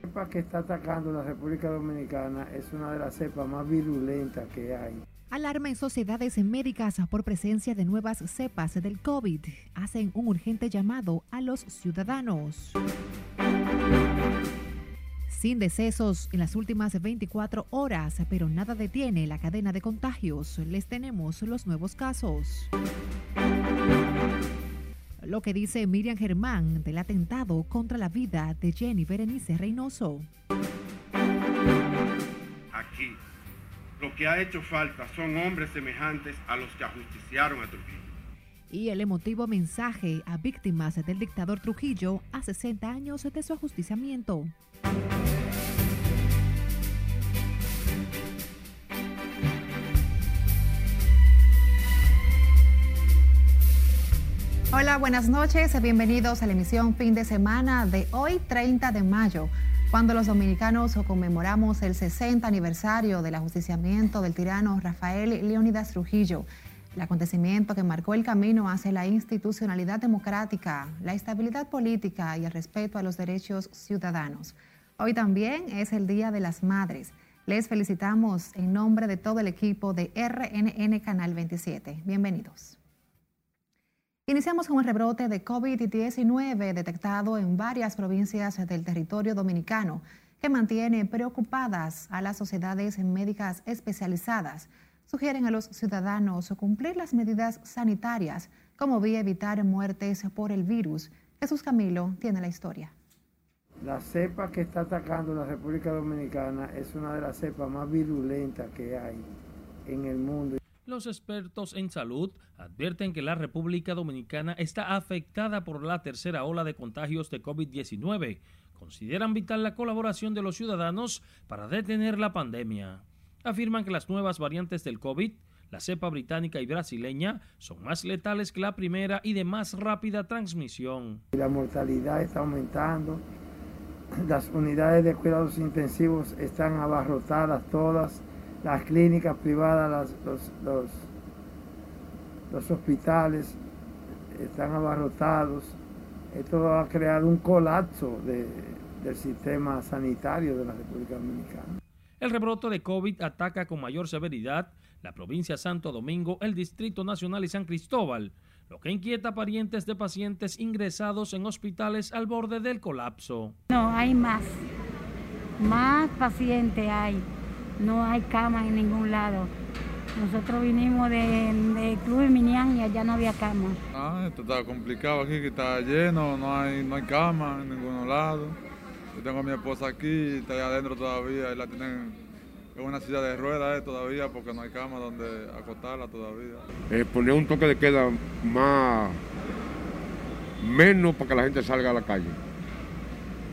cepa que está atacando la República Dominicana es una de las cepas más virulentas que hay. Alarma en sociedades médicas por presencia de nuevas cepas del COVID. Hacen un urgente llamado a los ciudadanos. Sin decesos en las últimas 24 horas, pero nada detiene la cadena de contagios. Les tenemos los nuevos casos. Lo que dice Miriam Germán del atentado contra la vida de Jenny Berenice Reynoso. Aquí, lo que ha hecho falta son hombres semejantes a los que ajusticiaron a Trujillo. Y el emotivo mensaje a víctimas del dictador Trujillo a 60 años de su ajusticiamiento. Hola, buenas noches, bienvenidos a la emisión fin de semana de hoy 30 de mayo, cuando los dominicanos conmemoramos el 60 aniversario del ajusticiamiento del tirano Rafael Leónidas Trujillo, el acontecimiento que marcó el camino hacia la institucionalidad democrática, la estabilidad política y el respeto a los derechos ciudadanos. Hoy también es el Día de las Madres. Les felicitamos en nombre de todo el equipo de RNN Canal 27. Bienvenidos. Iniciamos con el rebrote de COVID-19 detectado en varias provincias del territorio dominicano que mantiene preocupadas a las sociedades médicas especializadas. Sugieren a los ciudadanos cumplir las medidas sanitarias como vía evitar muertes por el virus. Jesús Camilo tiene la historia. La cepa que está atacando la República Dominicana es una de las cepas más virulentas que hay en el mundo. Los expertos en salud advierten que la República Dominicana está afectada por la tercera ola de contagios de COVID-19. Consideran vital la colaboración de los ciudadanos para detener la pandemia. Afirman que las nuevas variantes del COVID, la cepa británica y brasileña, son más letales que la primera y de más rápida transmisión. La mortalidad está aumentando, las unidades de cuidados intensivos están abarrotadas todas las clínicas privadas, los, los, hospitales están abarrotados. Esto va a crear un colapso del sistema sanitario de la República Dominicana. El rebrote de COVID ataca con mayor severidad la provincia Santo Domingo, el Distrito Nacional y San Cristóbal, lo que inquieta a parientes de pacientes ingresados en hospitales al borde del colapso. No, hay más, más pacientes hay no hay cama en ningún lado. Nosotros vinimos de, Club Minián y allá no había cama. Ah, esto está complicado aquí, que está lleno, no hay, no hay cama en ningún lado. Yo tengo a mi esposa aquí, está allá adentro todavía, y la tienen en una silla de ruedas eh, todavía porque no hay cama donde acostarla todavía. Eh, poner un toque de queda más, menos para que la gente salga a la calle.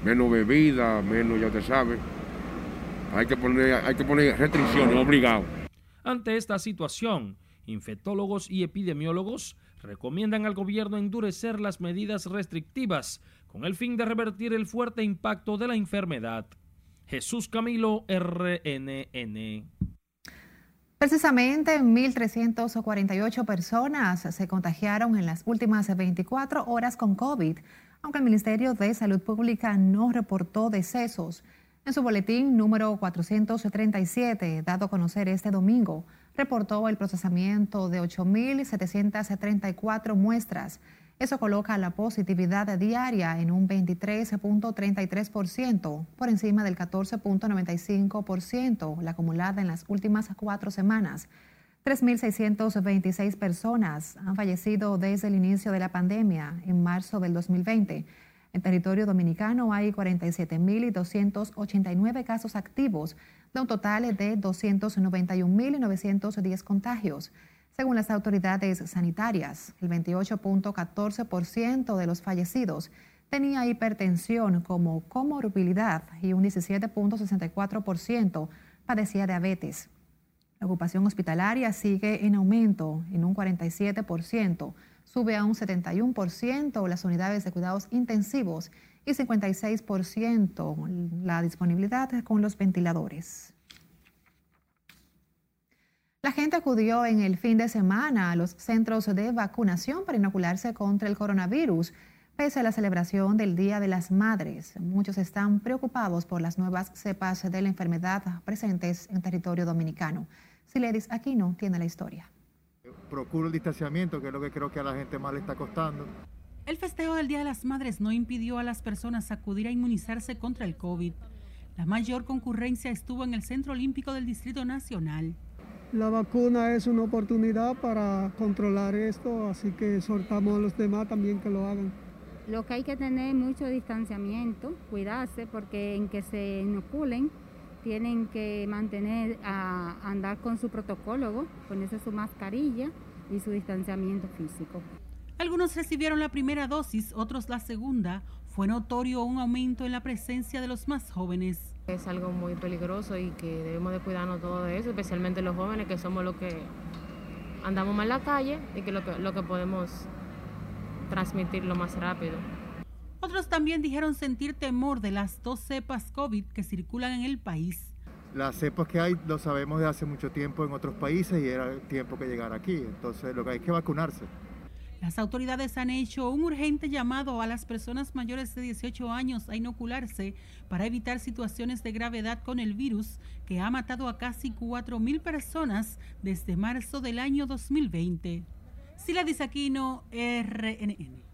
Menos bebida, menos, ya te sabes hay que poner, hay que poner restricciones, obligado. Ante esta situación, infectólogos y epidemiólogos recomiendan al gobierno endurecer las medidas restrictivas con el fin de revertir el fuerte impacto de la enfermedad. Jesús Camilo, RNN. Precisamente 1.348 personas se contagiaron en las últimas 24 horas con COVID, aunque el Ministerio de Salud Pública no reportó decesos. En su boletín número 437, dado a conocer este domingo, reportó el procesamiento de 8.734 muestras. Eso coloca la positividad diaria en un 23.33%, por encima del 14.95%, la acumulada en las últimas cuatro semanas. 3.626 personas han fallecido desde el inicio de la pandemia en marzo del 2020 en territorio dominicano hay 47.289 casos activos, de un total de 291.910 contagios. Según las autoridades sanitarias, el 28.14% de los fallecidos tenía hipertensión como comorbilidad y un 17.64% padecía diabetes. La ocupación hospitalaria sigue en aumento en un 47% sube a un 71% las unidades de cuidados intensivos y 56% la disponibilidad con los ventiladores. La gente acudió en el fin de semana a los centros de vacunación para inocularse contra el coronavirus. Pese a la celebración del Día de las Madres, muchos están preocupados por las nuevas cepas de la enfermedad presentes en territorio dominicano. Siledis Aquino tiene la historia. Procuro el distanciamiento, que es lo que creo que a la gente más le está costando. El festejo del Día de las Madres no impidió a las personas acudir a inmunizarse contra el COVID. La mayor concurrencia estuvo en el Centro Olímpico del Distrito Nacional. La vacuna es una oportunidad para controlar esto, así que exhortamos a los demás también que lo hagan. Lo que hay que tener mucho distanciamiento, cuidarse, porque en que se inoculen tienen que mantener, a andar con su protocolo, ponerse su mascarilla y su distanciamiento físico. Algunos recibieron la primera dosis, otros la segunda. Fue notorio un aumento en la presencia de los más jóvenes. Es algo muy peligroso y que debemos de cuidarnos todo de eso, especialmente los jóvenes que somos los que andamos más en la calle y que lo que, lo que podemos transmitirlo más rápido. Otros también dijeron sentir temor de las dos cepas COVID que circulan en el país. Las cepas que hay lo sabemos de hace mucho tiempo en otros países y era tiempo que llegara aquí. Entonces lo que hay es que vacunarse. Las autoridades han hecho un urgente llamado a las personas mayores de 18 años a inocularse para evitar situaciones de gravedad con el virus que ha matado a casi 4.000 personas desde marzo del año 2020. Sila Disaquino, RNN.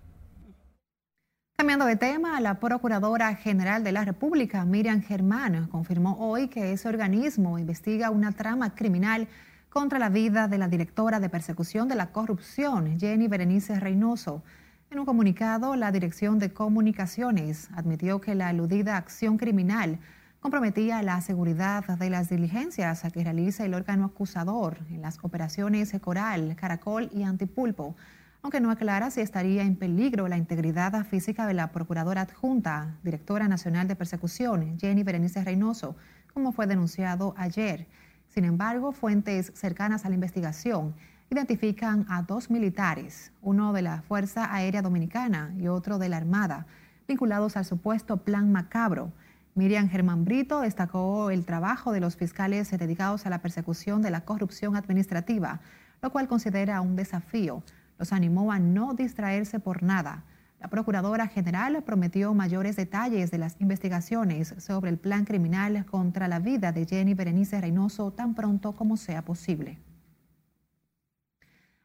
Cambiando de tema, la Procuradora General de la República, Miriam Germán, confirmó hoy que ese organismo investiga una trama criminal contra la vida de la directora de persecución de la corrupción, Jenny Berenice Reynoso. En un comunicado, la Dirección de Comunicaciones admitió que la aludida acción criminal comprometía la seguridad de las diligencias a que realiza el órgano acusador en las operaciones Coral, Caracol y Antipulpo, aunque no aclara si estaría en peligro la integridad física de la Procuradora Adjunta, Directora Nacional de Persecución, Jenny Berenice Reynoso, como fue denunciado ayer. Sin embargo, fuentes cercanas a la investigación identifican a dos militares, uno de la Fuerza Aérea Dominicana y otro de la Armada, vinculados al supuesto plan macabro. Miriam Germán Brito destacó el trabajo de los fiscales dedicados a la persecución de la corrupción administrativa, lo cual considera un desafío. Los animó a no distraerse por nada la Procuradora General prometió mayores detalles de las investigaciones sobre el plan criminal contra la vida de Jenny Berenice Reynoso tan pronto como sea posible.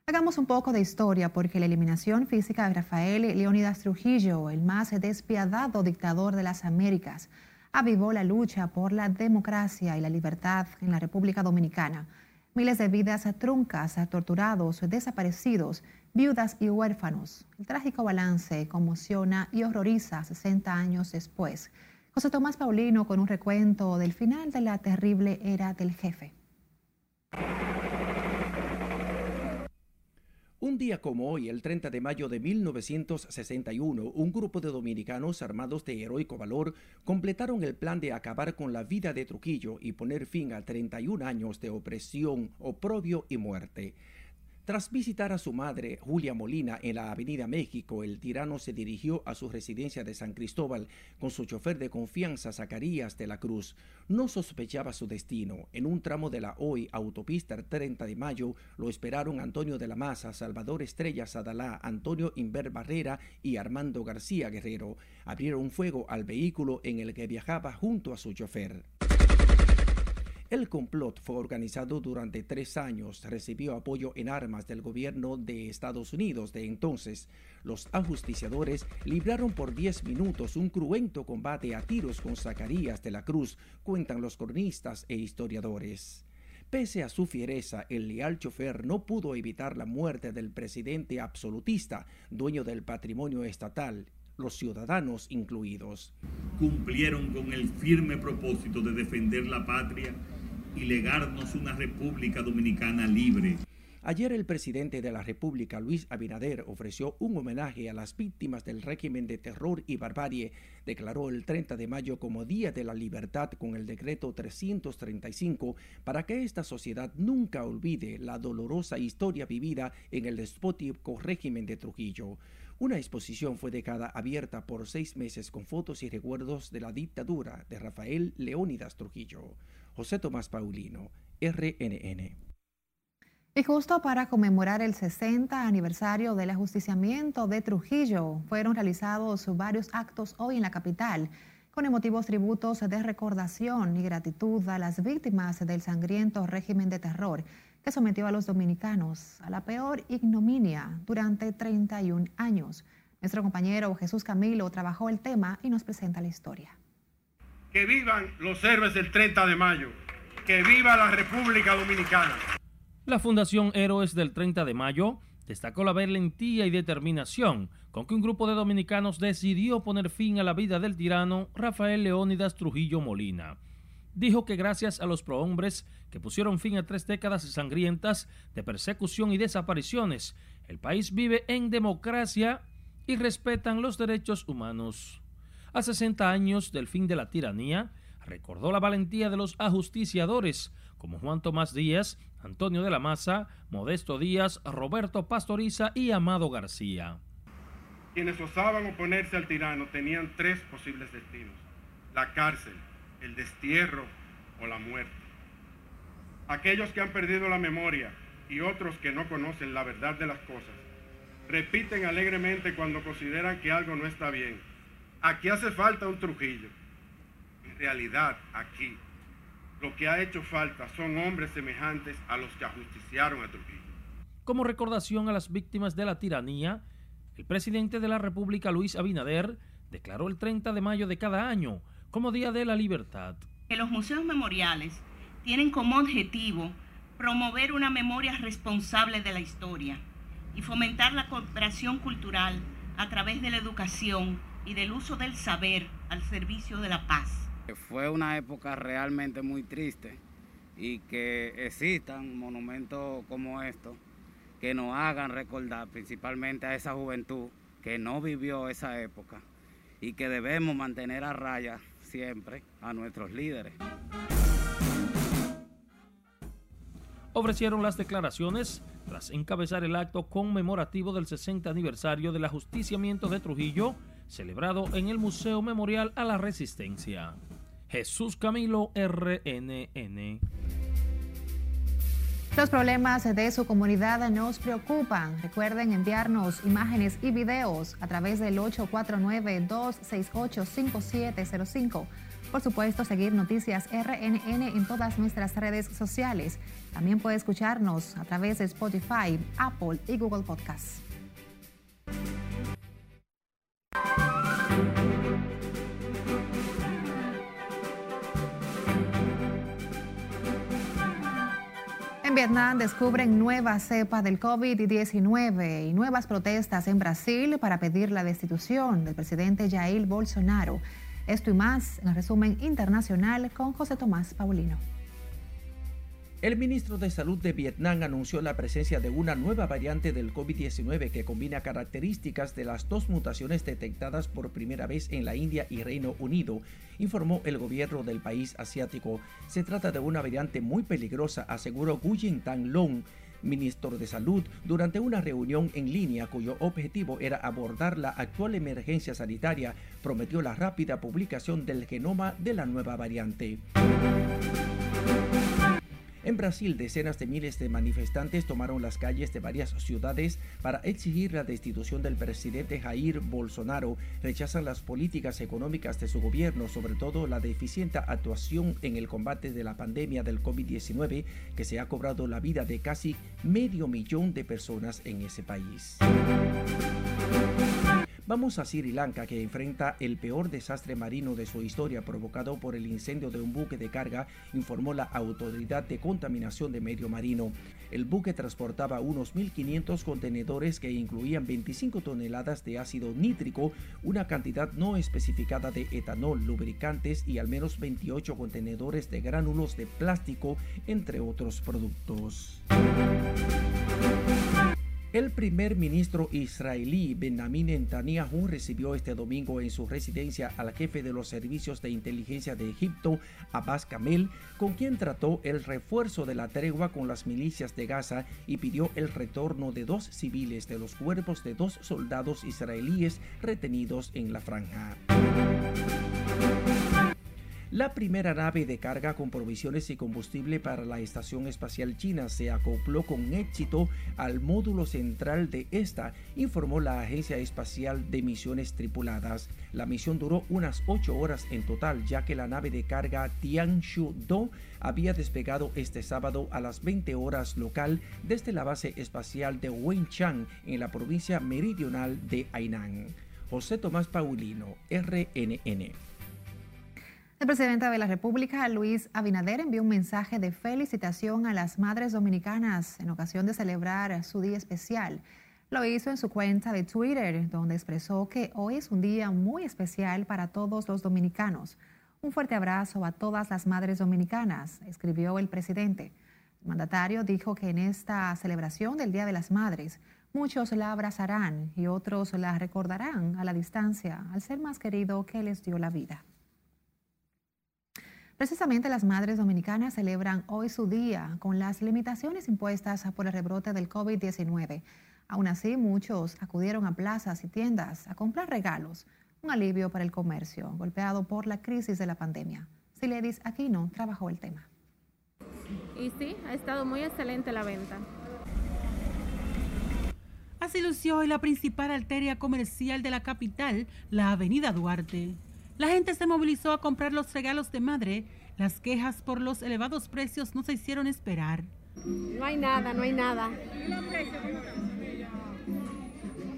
Hagamos un poco de historia porque la eliminación física de Rafael Leónidas Trujillo, el más despiadado dictador de las Américas, avivó la lucha por la democracia y la libertad en la República Dominicana. Miles de vidas truncas, torturados, desaparecidos viudas y huérfanos. El trágico balance conmociona y horroriza 60 años después. José Tomás Paulino con un recuento del final de la terrible era del jefe. Un día como hoy, el 30 de mayo de 1961, un grupo de dominicanos armados de heroico valor completaron el plan de acabar con la vida de Trujillo y poner fin a 31 años de opresión, oprobio y muerte. Tras visitar a su madre, Julia Molina, en la Avenida México, el tirano se dirigió a su residencia de San Cristóbal con su chofer de confianza, Zacarías de la Cruz. No sospechaba su destino. En un tramo de la hoy autopista 30 de mayo lo esperaron Antonio de la Maza, Salvador Estrella Sadalá, Antonio Inver Barrera y Armando García Guerrero. Abrieron fuego al vehículo en el que viajaba junto a su chofer. El complot fue organizado durante tres años, recibió apoyo en armas del gobierno de Estados Unidos de entonces. Los ajusticiadores libraron por diez minutos un cruento combate a tiros con Zacarías de la Cruz, cuentan los cronistas e historiadores. Pese a su fiereza, el leal chofer no pudo evitar la muerte del presidente absolutista, dueño del patrimonio estatal, los ciudadanos incluidos. Cumplieron con el firme propósito de defender la patria y legarnos una República Dominicana libre. Ayer el presidente de la República, Luis Abinader, ofreció un homenaje a las víctimas del régimen de terror y barbarie. Declaró el 30 de mayo como Día de la Libertad con el decreto 335 para que esta sociedad nunca olvide la dolorosa historia vivida en el despótico régimen de Trujillo. Una exposición fue dejada abierta por seis meses con fotos y recuerdos de la dictadura de Rafael Leónidas Trujillo. José Tomás Paulino, RNN. Y justo para conmemorar el 60 aniversario del ajusticiamiento de Trujillo, fueron realizados varios actos hoy en la capital, con emotivos tributos de recordación y gratitud a las víctimas del sangriento régimen de terror que sometió a los dominicanos a la peor ignominia durante 31 años. Nuestro compañero Jesús Camilo trabajó el tema y nos presenta la historia. Que vivan los héroes del 30 de mayo. Que viva la República Dominicana. La Fundación Héroes del 30 de Mayo destacó la valentía y determinación con que un grupo de dominicanos decidió poner fin a la vida del tirano Rafael Leónidas Trujillo Molina. Dijo que gracias a los prohombres que pusieron fin a tres décadas sangrientas de persecución y desapariciones, el país vive en democracia y respetan los derechos humanos. A 60 años del fin de la tiranía, recordó la valentía de los ajusticiadores como Juan Tomás Díaz, Antonio de la Maza, Modesto Díaz, Roberto Pastoriza y Amado García. Quienes osaban oponerse al tirano tenían tres posibles destinos, la cárcel, el destierro o la muerte. Aquellos que han perdido la memoria y otros que no conocen la verdad de las cosas, repiten alegremente cuando consideran que algo no está bien. Aquí hace falta un Trujillo. En realidad, aquí lo que ha hecho falta son hombres semejantes a los que ajusticiaron a Trujillo. Como recordación a las víctimas de la tiranía, el presidente de la República, Luis Abinader, declaró el 30 de mayo de cada año como Día de la Libertad. Que los museos memoriales tienen como objetivo promover una memoria responsable de la historia y fomentar la cooperación cultural a través de la educación y del uso del saber al servicio de la paz. Fue una época realmente muy triste y que existan monumentos como estos que nos hagan recordar principalmente a esa juventud que no vivió esa época y que debemos mantener a raya siempre a nuestros líderes. Ofrecieron las declaraciones tras encabezar el acto conmemorativo del 60 aniversario del ajusticiamiento de Trujillo, celebrado en el Museo Memorial a la Resistencia. Jesús Camilo RNN. Los problemas de su comunidad nos preocupan. Recuerden enviarnos imágenes y videos a través del 849-268-5705. Por supuesto, seguir Noticias RNN en todas nuestras redes sociales. También puede escucharnos a través de Spotify, Apple y Google Podcasts. Vietnam descubren nueva cepa del COVID-19 y nuevas protestas en Brasil para pedir la destitución del presidente Jair Bolsonaro. Esto y más en el resumen internacional con José Tomás Paulino. El ministro de Salud de Vietnam anunció la presencia de una nueva variante del COVID-19 que combina características de las dos mutaciones detectadas por primera vez en la India y Reino Unido, informó el gobierno del país asiático. Se trata de una variante muy peligrosa, aseguró Guyen Tan Long, ministro de Salud, durante una reunión en línea cuyo objetivo era abordar la actual emergencia sanitaria, prometió la rápida publicación del genoma de la nueva variante. En Brasil, decenas de miles de manifestantes tomaron las calles de varias ciudades para exigir la destitución del presidente Jair Bolsonaro. Rechazan las políticas económicas de su gobierno, sobre todo la deficiente actuación en el combate de la pandemia del COVID-19, que se ha cobrado la vida de casi medio millón de personas en ese país. Vamos a Sri Lanka, que enfrenta el peor desastre marino de su historia provocado por el incendio de un buque de carga, informó la Autoridad de Contaminación de Medio Marino. El buque transportaba unos 1.500 contenedores que incluían 25 toneladas de ácido nítrico, una cantidad no especificada de etanol, lubricantes y al menos 28 contenedores de gránulos de plástico, entre otros productos. El primer ministro israelí Benjamin Netanyahu recibió este domingo en su residencia al jefe de los servicios de inteligencia de Egipto, Abbas Kamel, con quien trató el refuerzo de la tregua con las milicias de Gaza y pidió el retorno de dos civiles de los cuerpos de dos soldados israelíes retenidos en la franja. La primera nave de carga con provisiones y combustible para la Estación Espacial China se acopló con éxito al módulo central de esta, informó la Agencia Espacial de Misiones Tripuladas. La misión duró unas ocho horas en total, ya que la nave de carga Tianshu-Do había despegado este sábado a las 20 horas local desde la base espacial de Wenchang en la provincia meridional de Hainan. José Tomás Paulino, RNN. El presidente de la República, Luis Abinader, envió un mensaje de felicitación a las madres dominicanas en ocasión de celebrar su día especial. Lo hizo en su cuenta de Twitter, donde expresó que hoy es un día muy especial para todos los dominicanos. Un fuerte abrazo a todas las madres dominicanas, escribió el presidente. El mandatario dijo que en esta celebración del Día de las Madres, muchos la abrazarán y otros la recordarán a la distancia al ser más querido que les dio la vida. Precisamente las madres dominicanas celebran hoy su día con las limitaciones impuestas por el rebrote del COVID-19. Aún así, muchos acudieron a plazas y tiendas a comprar regalos, un alivio para el comercio golpeado por la crisis de la pandemia. Siledis Aquino trabajó el tema. Y sí, ha estado muy excelente la venta. Así lució hoy la principal arteria comercial de la capital, la Avenida Duarte. La gente se movilizó a comprar los regalos de madre. Las quejas por los elevados precios no se hicieron esperar. No hay nada, no hay nada.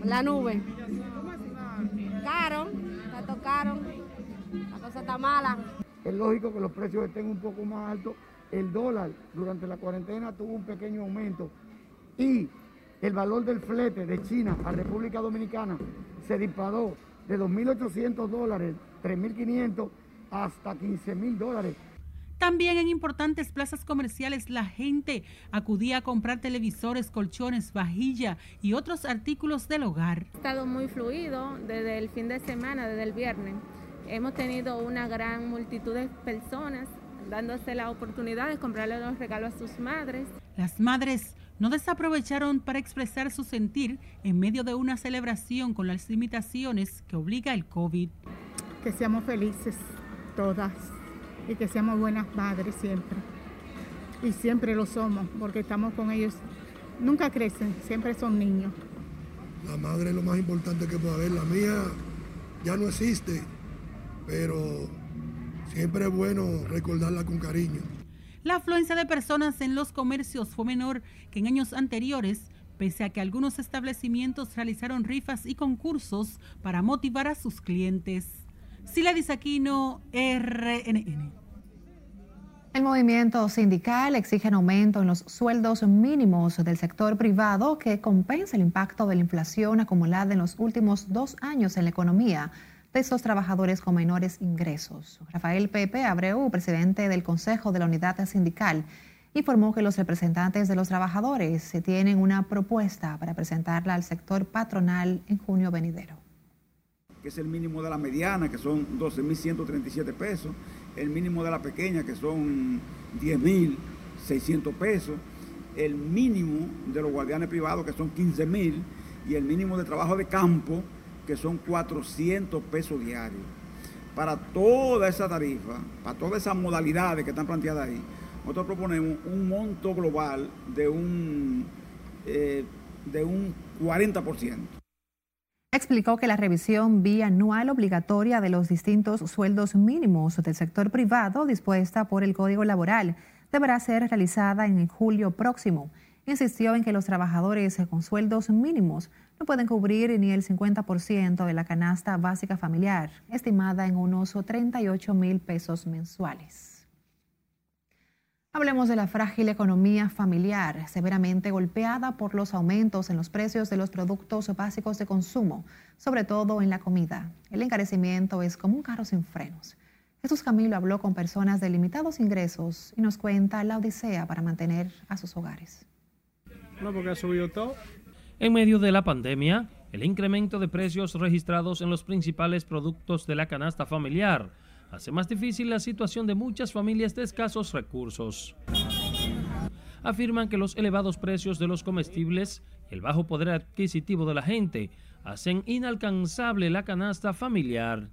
La nube. Caro, la tocaron. La cosa está mala. Es lógico que los precios estén un poco más altos. El dólar durante la cuarentena tuvo un pequeño aumento y el valor del flete de China a República Dominicana se disparó de 2.800 dólares 3.500 hasta 15.000 dólares. También en importantes plazas comerciales la gente acudía a comprar televisores, colchones, vajilla y otros artículos del hogar. Ha estado muy fluido desde el fin de semana, desde el viernes. Hemos tenido una gran multitud de personas dándose la oportunidad de comprarle los regalos a sus madres. Las madres no desaprovecharon para expresar su sentir en medio de una celebración con las limitaciones que obliga el COVID que seamos felices todas y que seamos buenas madres siempre. Y siempre lo somos porque estamos con ellos. Nunca crecen, siempre son niños. La madre es lo más importante que puede haber. La mía ya no existe, pero siempre es bueno recordarla con cariño. La afluencia de personas en los comercios fue menor que en años anteriores, pese a que algunos establecimientos realizaron rifas y concursos para motivar a sus clientes. Sila Aquino, RNN. El movimiento sindical exige un aumento en los sueldos mínimos del sector privado que compense el impacto de la inflación acumulada en los últimos dos años en la economía de estos trabajadores con menores ingresos. Rafael Pepe Abreu, presidente del Consejo de la Unidad Sindical, informó que los representantes de los trabajadores tienen una propuesta para presentarla al sector patronal en junio venidero que es el mínimo de la mediana, que son 12.137 pesos, el mínimo de la pequeña, que son 10.600 pesos, el mínimo de los guardianes privados, que son 15.000, y el mínimo de trabajo de campo, que son 400 pesos diarios. Para toda esa tarifa, para todas esas modalidades que están planteadas ahí, nosotros proponemos un monto global de un, eh, de un 40% explicó que la revisión bianual obligatoria de los distintos sueldos mínimos del sector privado dispuesta por el Código Laboral deberá ser realizada en julio próximo. Insistió en que los trabajadores con sueldos mínimos no pueden cubrir ni el 50% de la canasta básica familiar, estimada en unos 38 mil pesos mensuales. Hablemos de la frágil economía familiar, severamente golpeada por los aumentos en los precios de los productos básicos de consumo, sobre todo en la comida. El encarecimiento es como un carro sin frenos. Jesús Camilo habló con personas de limitados ingresos y nos cuenta la odisea para mantener a sus hogares. No, porque ha subido todo. En medio de la pandemia, el incremento de precios registrados en los principales productos de la canasta familiar hace más difícil la situación de muchas familias de escasos recursos. Afirman que los elevados precios de los comestibles y el bajo poder adquisitivo de la gente hacen inalcanzable la canasta familiar.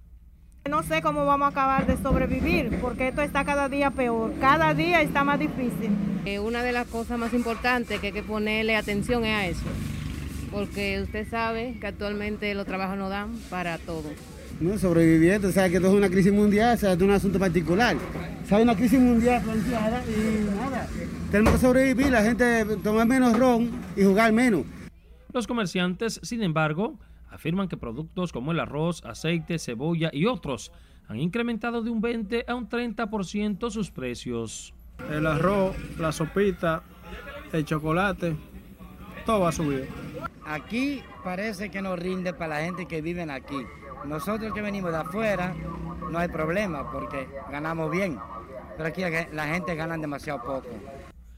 No sé cómo vamos a acabar de sobrevivir, porque esto está cada día peor, cada día está más difícil. Eh, una de las cosas más importantes que hay que ponerle atención es a eso, porque usted sabe que actualmente los trabajos no dan para todo. No, sobreviviendo, o sea que esto es una crisis mundial, o sea, es un asunto particular. O sea, una crisis mundial planteada y nada, tenemos que sobrevivir, la gente tomar menos ron y jugar menos. Los comerciantes, sin embargo, afirman que productos como el arroz, aceite, cebolla y otros han incrementado de un 20 a un 30% sus precios. El arroz, la sopita, el chocolate, todo va a subir. Aquí parece que no rinde para la gente que vive aquí. Nosotros que venimos de afuera no hay problema porque ganamos bien, pero aquí la gente gana demasiado poco.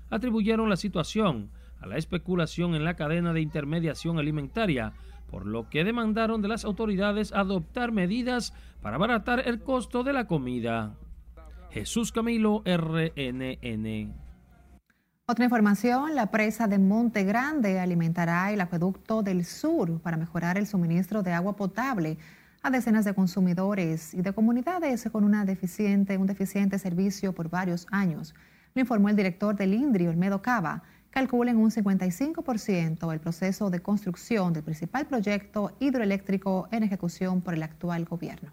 Atribuyeron la situación a la especulación en la cadena de intermediación alimentaria, por lo que demandaron de las autoridades adoptar medidas para abaratar el costo de la comida. Jesús Camilo, RNN. Otra información, la presa de Monte Grande alimentará el acueducto del sur para mejorar el suministro de agua potable a decenas de consumidores y de comunidades con una deficiente, un deficiente servicio por varios años. Lo informó el director del INDRI, Olmedo Cava calculen un 55% el proceso de construcción del principal proyecto hidroeléctrico en ejecución por el actual gobierno.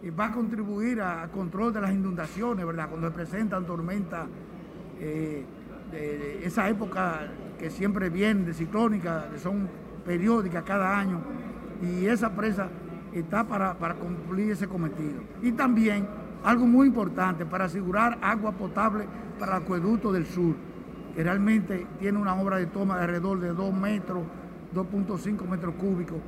Y va a contribuir al control de las inundaciones, ¿verdad? Cuando se presentan tormentas, eh, de, esa época que siempre viene, de ciclónica, que son periódicas cada año, y esa presa está para, para cumplir ese cometido. Y también algo muy importante para asegurar agua potable para el acueducto del sur que realmente tiene una obra de toma de alrededor de 2 metros, 2.5 metros cúbicos.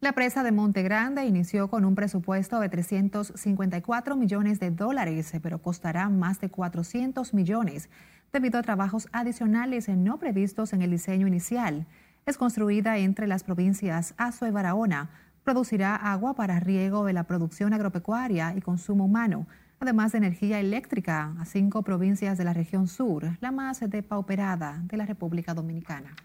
La presa de Monte Grande inició con un presupuesto de 354 millones de dólares, pero costará más de 400 millones debido a trabajos adicionales no previstos en el diseño inicial. Es construida entre las provincias Azo y Barahona. Producirá agua para riego de la producción agropecuaria y consumo humano además de energía eléctrica a cinco provincias de la región sur, la más depauperada de la República Dominicana.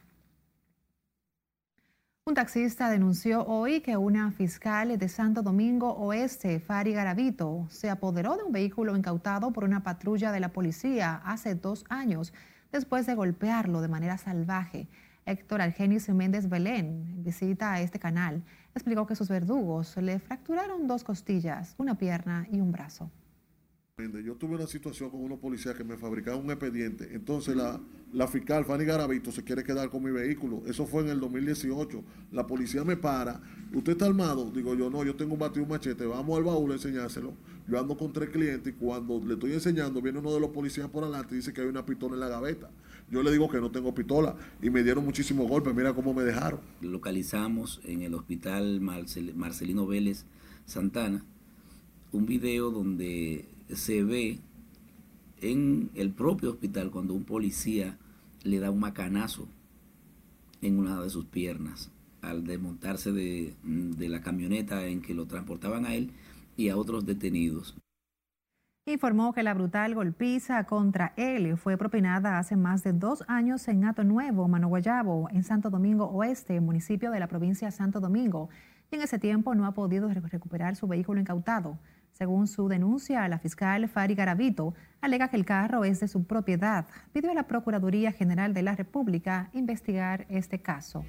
Un taxista denunció hoy que una fiscal de Santo Domingo Oeste, Fari Garavito, se apoderó de un vehículo incautado por una patrulla de la policía hace dos años después de golpearlo de manera salvaje. Héctor Argenis Méndez Belén, visita este canal, explicó que sus verdugos le fracturaron dos costillas, una pierna y un brazo. Yo tuve una situación con unos policías que me fabricaban un expediente. Entonces la, fiscal Fanny Garavito se quiere quedar con mi vehículo. Eso fue en el 2018. La policía me para. ¿Usted está armado? Digo yo, no, yo tengo un batido un machete. Vamos al baúl a enseñárselo. Yo ando con tres clientes y cuando le estoy enseñando, viene uno de los policías por adelante y dice que hay una pistola en la gaveta. Yo le digo que no tengo pistola y me dieron muchísimos golpes. Mira cómo me dejaron. Localizamos en el hospital Marcelino Vélez Santana un video donde se ve en el propio hospital cuando un policía le da un macanazo en una de sus piernas al desmontarse de, la camioneta en que lo transportaban a él y a otros detenidos. Informó que la brutal golpiza contra él fue propinada hace más de dos años en Ato Nuevo, Manoguayabo, en Santo Domingo Oeste, municipio de la provincia de Santo Domingo, y en ese tiempo no ha podido recuperar su vehículo incautado. Según su denuncia, la fiscal Fari Garavito alega que el carro es de su propiedad. Pidió a la Procuraduría General de la República investigar este caso.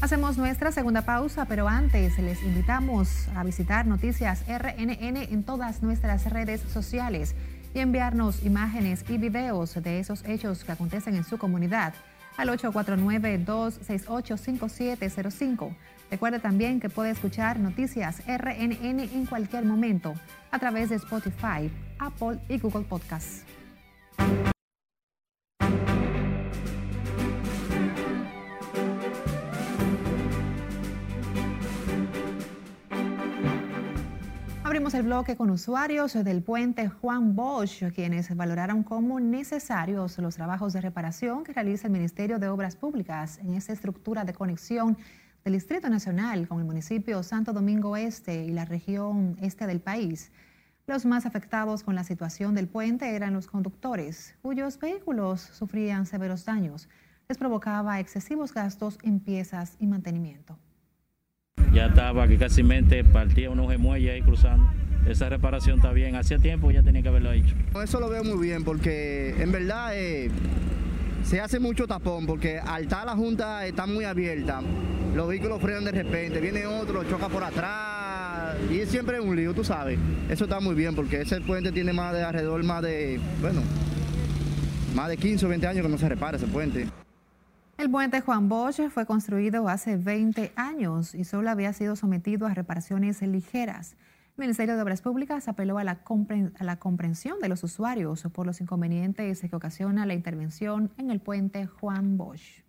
Hacemos nuestra segunda pausa, pero antes les invitamos a visitar Noticias RNN en todas nuestras redes sociales y enviarnos imágenes y videos de esos hechos que acontecen en su comunidad al 849-268-5705. Recuerde también que puede escuchar noticias RNN en cualquier momento a través de Spotify, Apple y Google Podcasts. Abrimos el bloque con usuarios del puente Juan Bosch, quienes valoraron como necesarios los trabajos de reparación que realiza el Ministerio de Obras Públicas en esta estructura de conexión del Distrito Nacional con el municipio Santo Domingo Este y la región este del país. Los más afectados con la situación del puente eran los conductores, cuyos vehículos sufrían severos daños. Les provocaba excesivos gastos en piezas y mantenimiento. ya estaba que casi partía unos gemuelles ahí cruzando. Esa reparación está bien, hacía tiempo ya tenía que haberlo hecho. Eso lo veo muy bien porque en verdad eh, se hace mucho tapón porque al estar la junta está muy abierta, los vehículos frenan de repente, viene otro, choca por atrás y es siempre un lío, tú sabes. Eso está muy bien porque ese puente tiene más de alrededor, más de, bueno, más de 15 o 20 años que no se repara ese puente. El puente Juan Bosch fue construido hace 20 años y solo había sido sometido a reparaciones ligeras. Ministerio de Obras Públicas apeló a la, a la, comprensión de los usuarios por los inconvenientes que ocasiona la intervención en el puente Juan Bosch.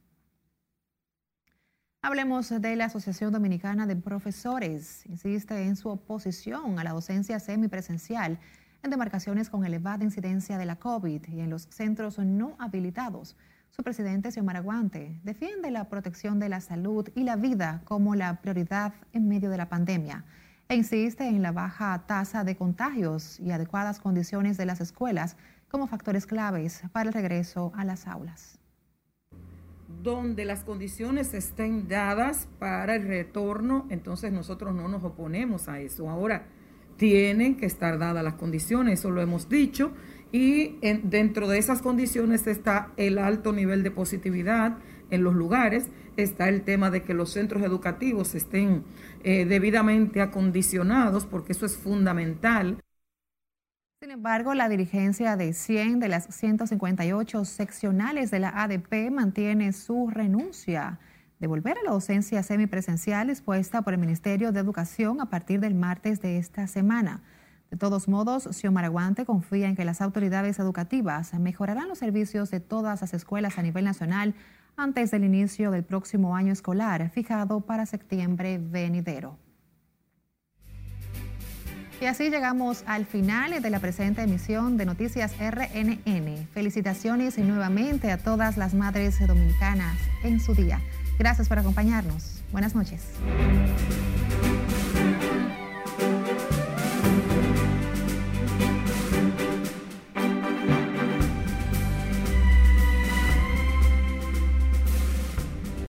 Hablemos de la Asociación Dominicana de Profesores. Insiste en su oposición a la docencia semipresencial en demarcaciones con elevada incidencia de la COVID y en los centros no habilitados. Su presidente, Xiomara Guante, defiende la protección de la salud y la vida como la prioridad en medio de la pandemia insiste en la baja tasa de contagios y adecuadas condiciones de las escuelas como factores claves para el regreso a las aulas. Donde las condiciones estén dadas para el retorno, entonces nosotros no nos oponemos a eso. Ahora, tienen que estar dadas las condiciones, eso lo hemos dicho, y dentro de esas condiciones está el alto nivel de positividad en los lugares, está el tema de que los centros educativos estén eh, debidamente acondicionados, porque eso es fundamental. Sin embargo, la dirigencia de 100 de las 158 seccionales de la ADP mantiene su renuncia de volver a la docencia semipresencial expuesta por el Ministerio de Educación a partir del martes de esta semana. De todos modos, Xiomara Guante confía en que las autoridades educativas mejorarán los servicios de todas las escuelas a nivel nacional antes del inicio del próximo año escolar, fijado para septiembre venidero. Y así llegamos al final de la presente emisión de Noticias RNN. Felicitaciones nuevamente a todas las madres dominicanas en su día. Gracias por acompañarnos. Buenas noches.